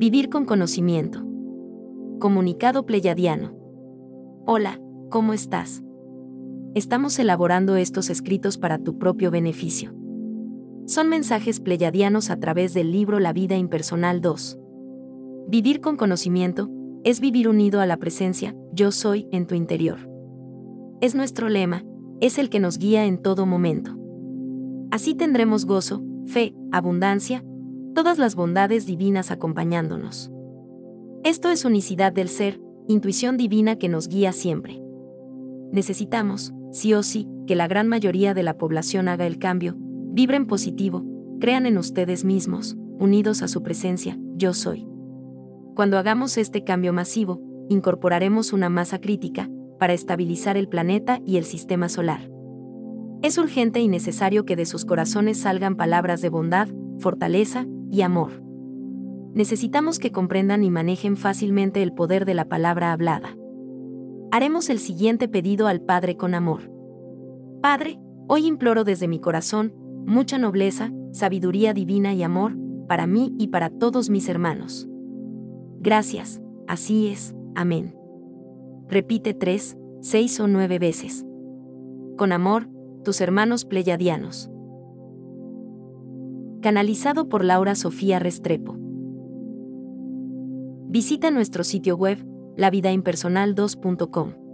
Vivir con conocimiento. Comunicado pleyadiano. Hola, ¿cómo estás? Estamos elaborando estos escritos para tu propio beneficio. Son mensajes pleyadianos a través del libro La vida impersonal 2. Vivir con conocimiento es vivir unido a la presencia, yo soy, en tu interior. Es nuestro lema, es el que nos guía en todo momento. Así tendremos gozo, fe, abundancia, todas las bondades divinas acompañándonos. Esto es unicidad del ser, intuición divina que nos guía siempre. Necesitamos, sí o sí, que la gran mayoría de la población haga el cambio, vibren positivo, crean en ustedes mismos, unidos a su presencia, yo soy. Cuando hagamos este cambio masivo, incorporaremos una masa crítica, para estabilizar el planeta y el sistema solar. Es urgente y necesario que de sus corazones salgan palabras de bondad, fortaleza y amor. Necesitamos que comprendan y manejen fácilmente el poder de la palabra hablada. Haremos el siguiente pedido al Padre con amor. Padre, hoy imploro desde mi corazón mucha nobleza, sabiduría divina y amor, para mí y para todos mis hermanos. Gracias, así es, amén. Repite tres, seis o nueve veces. Con amor, tus hermanos pleyadianos. Canalizado por Laura Sofía Restrepo. Visita nuestro sitio web, lavidaimpersonal2.com.